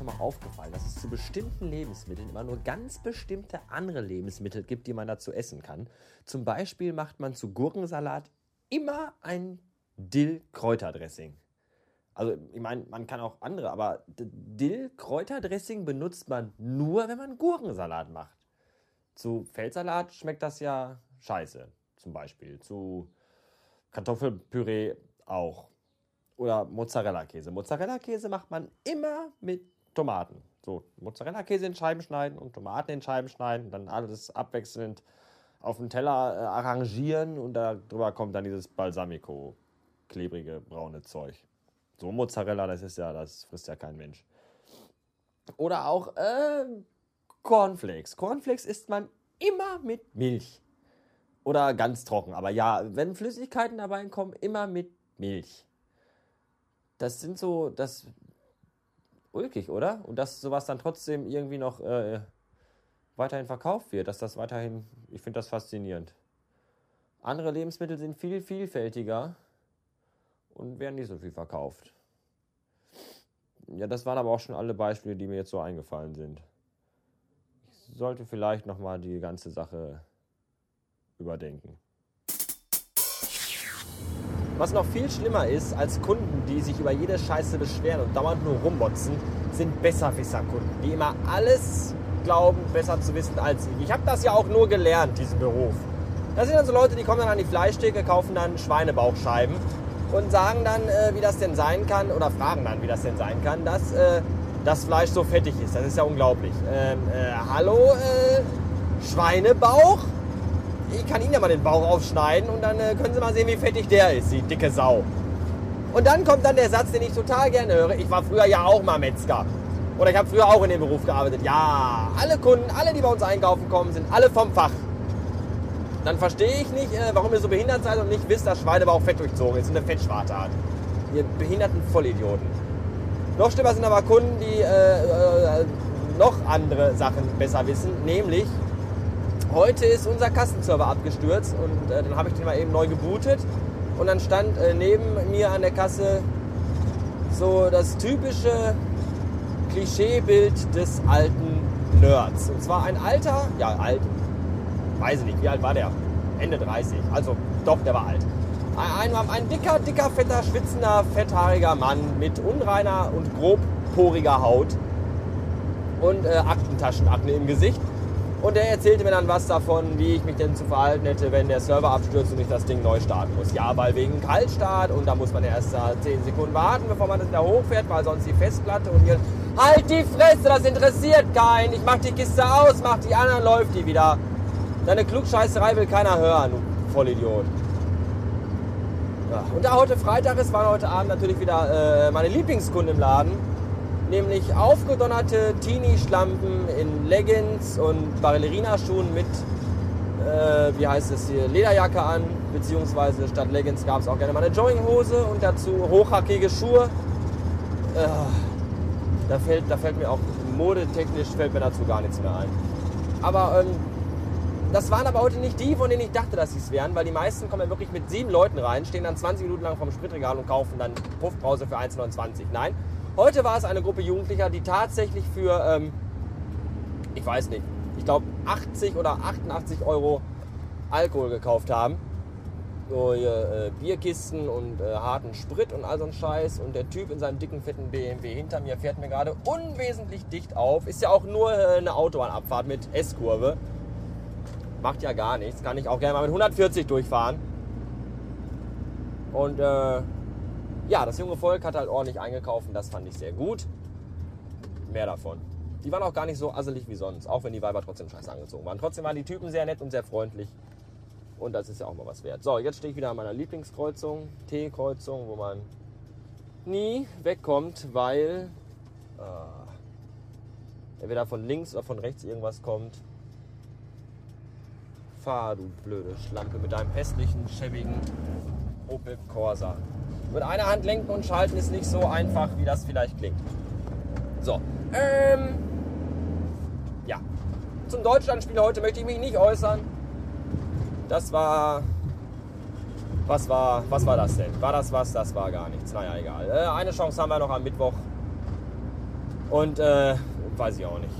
schon mal aufgefallen, dass es zu bestimmten Lebensmitteln immer nur ganz bestimmte andere Lebensmittel gibt, die man dazu essen kann? Zum Beispiel macht man zu Gurkensalat immer ein Dill-Kräuterdressing. Also, ich meine, man kann auch andere, aber Dill-Kräuterdressing benutzt man nur, wenn man Gurkensalat macht. Zu Feldsalat schmeckt das ja scheiße, zum Beispiel. Zu Kartoffelpüree auch. Oder Mozzarella-Käse. Mozzarella-Käse macht man immer mit Tomaten. So, Mozzarella-Käse in Scheiben schneiden und Tomaten in Scheiben schneiden, dann alles abwechselnd auf dem Teller äh, arrangieren und darüber kommt dann dieses Balsamico, klebrige braune Zeug. So Mozzarella, das ist ja, das frisst ja kein Mensch. Oder auch äh, Cornflakes. Cornflakes isst man immer mit Milch. Oder ganz trocken. Aber ja, wenn Flüssigkeiten dabei kommen, immer mit Milch. Das sind so, das ulkig, oder? Und dass sowas dann trotzdem irgendwie noch äh, weiterhin verkauft wird, dass das weiterhin, ich finde das faszinierend. Andere Lebensmittel sind viel vielfältiger und werden nicht so viel verkauft. Ja, das waren aber auch schon alle Beispiele, die mir jetzt so eingefallen sind. Ich sollte vielleicht nochmal die ganze Sache überdenken. Was noch viel schlimmer ist als Kunden, die sich über jede Scheiße beschweren und dauernd nur rummotzen, sind Besserwisser-Kunden, die immer alles glauben, besser zu wissen als ich. Ich habe das ja auch nur gelernt, diesen Beruf. Das sind dann so Leute, die kommen dann an die Fleischtheke, kaufen dann Schweinebauchscheiben und sagen dann, äh, wie das denn sein kann, oder fragen dann, wie das denn sein kann, dass äh, das Fleisch so fettig ist. Das ist ja unglaublich. Ähm, äh, hallo, äh, Schweinebauch? Ich kann Ihnen ja mal den Bauch aufschneiden und dann äh, können Sie mal sehen, wie fettig der ist, die dicke Sau. Und dann kommt dann der Satz, den ich total gerne höre. Ich war früher ja auch mal Metzger. Oder ich habe früher auch in dem Beruf gearbeitet. Ja, alle Kunden, alle, die bei uns einkaufen kommen, sind alle vom Fach. Dann verstehe ich nicht, äh, warum ihr so behindert seid und nicht wisst, dass Schweinebauch fett durchzogen ist und eine Fettschwarte hat. Ihr behinderten Vollidioten. Noch schlimmer sind aber Kunden, die äh, äh, noch andere Sachen besser wissen, nämlich heute ist unser Kassenserver abgestürzt und äh, dann habe ich den mal eben neu gebootet und dann stand äh, neben mir an der Kasse so das typische Klischeebild des alten Nerds. Und zwar ein alter, ja alt, weiß ich nicht, wie alt war der? Ende 30. Also doch, der war alt. Ein, ein, ein dicker, dicker, fetter, schwitzender, fetthaariger Mann mit unreiner und grobporiger Haut und äh, Aktentaschenakne im Gesicht. Und er erzählte mir dann was davon, wie ich mich denn zu verhalten hätte, wenn der Server abstürzt und ich das Ding neu starten muss. Ja, weil wegen Kaltstart und da muss man erst 10 Sekunden warten, bevor man das wieder hochfährt, weil sonst die Festplatte und hier. Halt die Fresse, das interessiert keinen. Ich mach die Kiste aus, mach die an, dann läuft die wieder. Deine Klugscheißerei will keiner hören, du Vollidiot. Ja, und da heute Freitag ist, waren heute Abend natürlich wieder äh, meine Lieblingskunden im Laden. Nämlich aufgedonnerte Teenie-Schlampen in Leggings und Ballerina-Schuhen mit, äh, wie heißt es hier, Lederjacke an. Beziehungsweise statt Leggings gab es auch gerne mal eine Jogginghose und dazu hochhackige Schuhe. Äh, da, fällt, da fällt mir auch modetechnisch fällt mir dazu gar nichts mehr ein. Aber ähm, das waren aber heute nicht die, von denen ich dachte, dass sie es wären, weil die meisten kommen ja wirklich mit sieben Leuten rein, stehen dann 20 Minuten lang vom Spritregal und kaufen dann Puffbrause für 1,29. Nein, heute war es eine Gruppe Jugendlicher, die tatsächlich für, ähm, ich weiß nicht, ich glaube 80 oder 88 Euro Alkohol gekauft haben. So äh, Bierkisten und äh, harten Sprit und all so ein Scheiß. Und der Typ in seinem dicken, fetten BMW hinter mir fährt mir gerade unwesentlich dicht auf. Ist ja auch nur äh, eine Autobahnabfahrt mit S-Kurve. Macht ja gar nichts. Kann ich auch gerne mal mit 140 durchfahren. Und äh, ja, das junge Volk hat halt ordentlich eingekauft und das fand ich sehr gut. Mehr davon. Die waren auch gar nicht so asselig wie sonst, auch wenn die Weiber trotzdem scheiße angezogen waren. Trotzdem waren die Typen sehr nett und sehr freundlich. Und das ist ja auch mal was wert. So, jetzt stehe ich wieder an meiner Lieblingskreuzung, T-Kreuzung, wo man nie wegkommt, weil äh, entweder von links oder von rechts irgendwas kommt. Fahr, du blöde Schlampe, mit deinem hässlichen, schäbigen Opel Corsa. Mit einer Hand lenken und schalten ist nicht so einfach, wie das vielleicht klingt. So, ähm, ja. Zum Deutschlandspiel heute möchte ich mich nicht äußern. Das war, was war, was war das denn? War das was? Das war gar nichts. Naja, egal. Äh, eine Chance haben wir noch am Mittwoch. Und äh, weiß ich auch nicht.